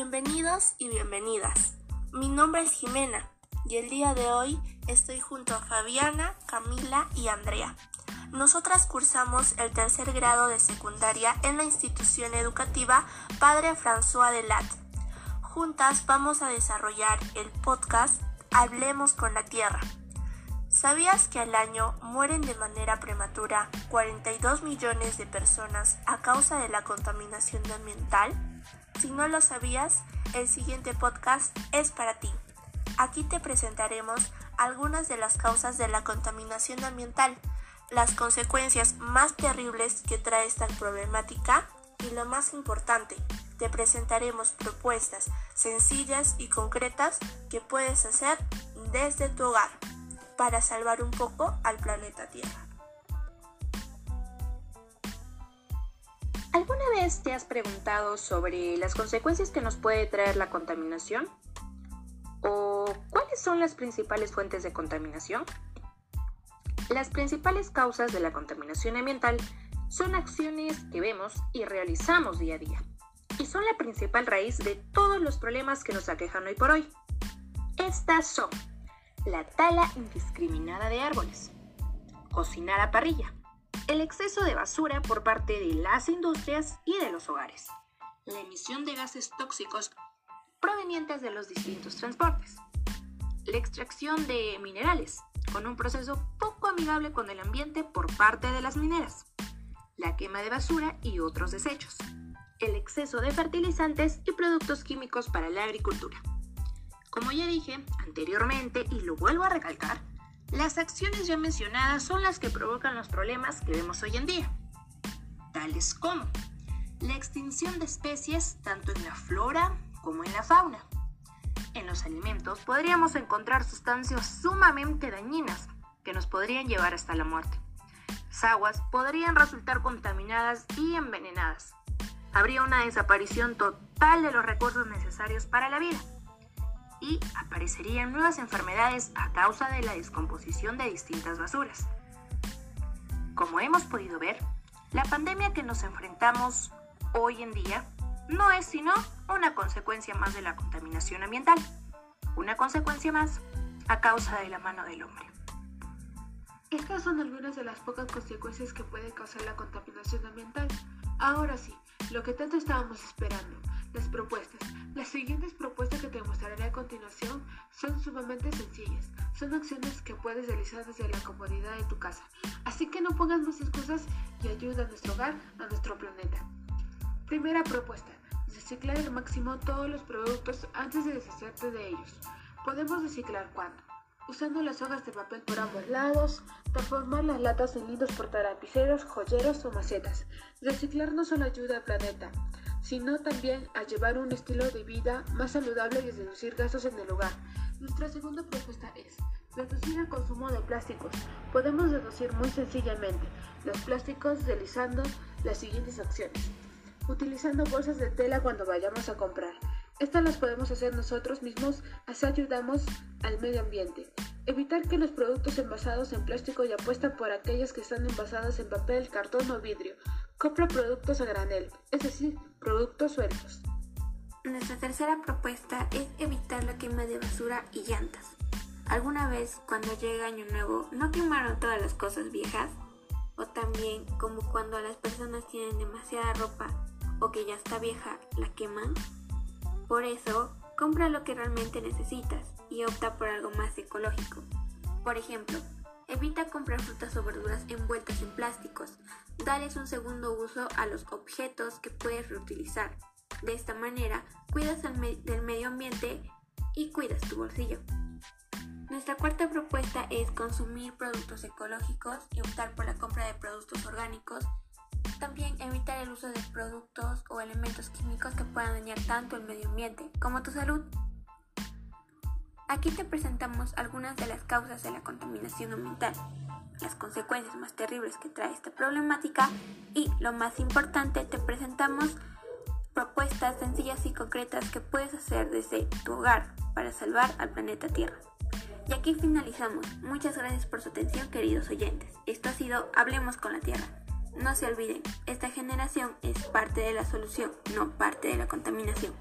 Bienvenidos y bienvenidas. Mi nombre es Jimena y el día de hoy estoy junto a Fabiana, Camila y Andrea. Nosotras cursamos el tercer grado de secundaria en la institución educativa Padre François Delat. Juntas vamos a desarrollar el podcast Hablemos con la Tierra. ¿Sabías que al año mueren de manera prematura 42 millones de personas a causa de la contaminación ambiental? Si no lo sabías, el siguiente podcast es para ti. Aquí te presentaremos algunas de las causas de la contaminación ambiental, las consecuencias más terribles que trae esta problemática y lo más importante, te presentaremos propuestas sencillas y concretas que puedes hacer desde tu hogar para salvar un poco al planeta Tierra. ¿Alguna vez te has preguntado sobre las consecuencias que nos puede traer la contaminación? ¿O cuáles son las principales fuentes de contaminación? Las principales causas de la contaminación ambiental son acciones que vemos y realizamos día a día, y son la principal raíz de todos los problemas que nos aquejan hoy por hoy. Estas son la tala indiscriminada de árboles, cocinar a parrilla, el exceso de basura por parte de las industrias y de los hogares, la emisión de gases tóxicos provenientes de los distintos transportes, la extracción de minerales con un proceso poco amigable con el ambiente por parte de las mineras, la quema de basura y otros desechos, el exceso de fertilizantes y productos químicos para la agricultura. Como ya dije anteriormente y lo vuelvo a recalcar, las acciones ya mencionadas son las que provocan los problemas que vemos hoy en día, tales como la extinción de especies tanto en la flora como en la fauna. En los alimentos podríamos encontrar sustancias sumamente dañinas que nos podrían llevar hasta la muerte. Las aguas podrían resultar contaminadas y envenenadas. Habría una desaparición total de los recursos necesarios para la vida y aparecerían nuevas enfermedades a causa de la descomposición de distintas basuras. Como hemos podido ver, la pandemia que nos enfrentamos hoy en día no es sino una consecuencia más de la contaminación ambiental, una consecuencia más a causa de la mano del hombre. Estas son algunas de las pocas consecuencias que puede causar la contaminación ambiental. Ahora sí, lo que tanto estábamos esperando, las propuestas. Las siguientes propuestas que te mostraré a continuación son sumamente sencillas. Son acciones que puedes realizar desde la comodidad de tu casa. Así que no pongas más excusas y ayuda a nuestro hogar, a nuestro planeta. Primera propuesta. Reciclar al máximo todos los productos antes de deshacerte de ellos. Podemos reciclar cuando usando las hojas de papel por ambos lados, transformar las latas en lindos portalapiceros, joyeros o macetas. Reciclar no solo ayuda al planeta, sino también a llevar un estilo de vida más saludable y reducir gastos en el hogar. Nuestra segunda propuesta es reducir el consumo de plásticos. Podemos reducir muy sencillamente los plásticos realizando las siguientes acciones. Utilizando bolsas de tela cuando vayamos a comprar. Estas las podemos hacer nosotros mismos, así ayudamos al medio ambiente. Evitar que los productos envasados en plástico y apuesta por aquellos que están envasados en papel, cartón o vidrio. Compra productos a granel, es decir, productos sueltos. Nuestra tercera propuesta es evitar la quema de basura y llantas. ¿Alguna vez cuando llega Año Nuevo no quemaron todas las cosas viejas? O también como cuando las personas tienen demasiada ropa o que ya está vieja, la queman? Por eso, compra lo que realmente necesitas y opta por algo más ecológico. Por ejemplo, evita comprar frutas o verduras envueltas en plásticos. Dales un segundo uso a los objetos que puedes reutilizar. De esta manera, cuidas del medio ambiente y cuidas tu bolsillo. Nuestra cuarta propuesta es consumir productos ecológicos y optar por la compra de productos orgánicos también evitar el uso de productos o elementos químicos que puedan dañar tanto el medio ambiente como tu salud. Aquí te presentamos algunas de las causas de la contaminación ambiental, las consecuencias más terribles que trae esta problemática y, lo más importante, te presentamos propuestas sencillas y concretas que puedes hacer desde tu hogar para salvar al planeta Tierra. Y aquí finalizamos. Muchas gracias por su atención, queridos oyentes. Esto ha sido Hablemos con la Tierra. No se olviden, esta generación es parte de la solución, no parte de la contaminación.